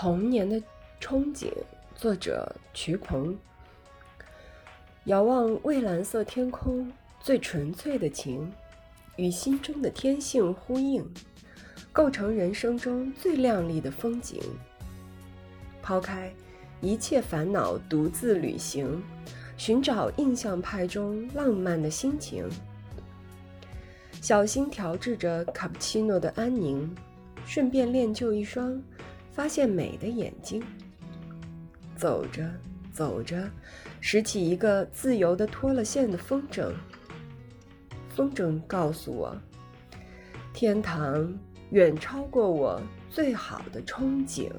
童年的憧憬，作者瞿鹏。遥望蔚蓝色天空，最纯粹的情，与心中的天性呼应，构成人生中最亮丽的风景。抛开一切烦恼，独自旅行，寻找印象派中浪漫的心情。小心调制着卡布奇诺的安宁，顺便练就一双发现美的眼睛。走着走着，拾起一个自由的脱了线的风筝。风筝告诉我，天堂远超过我最好的憧憬。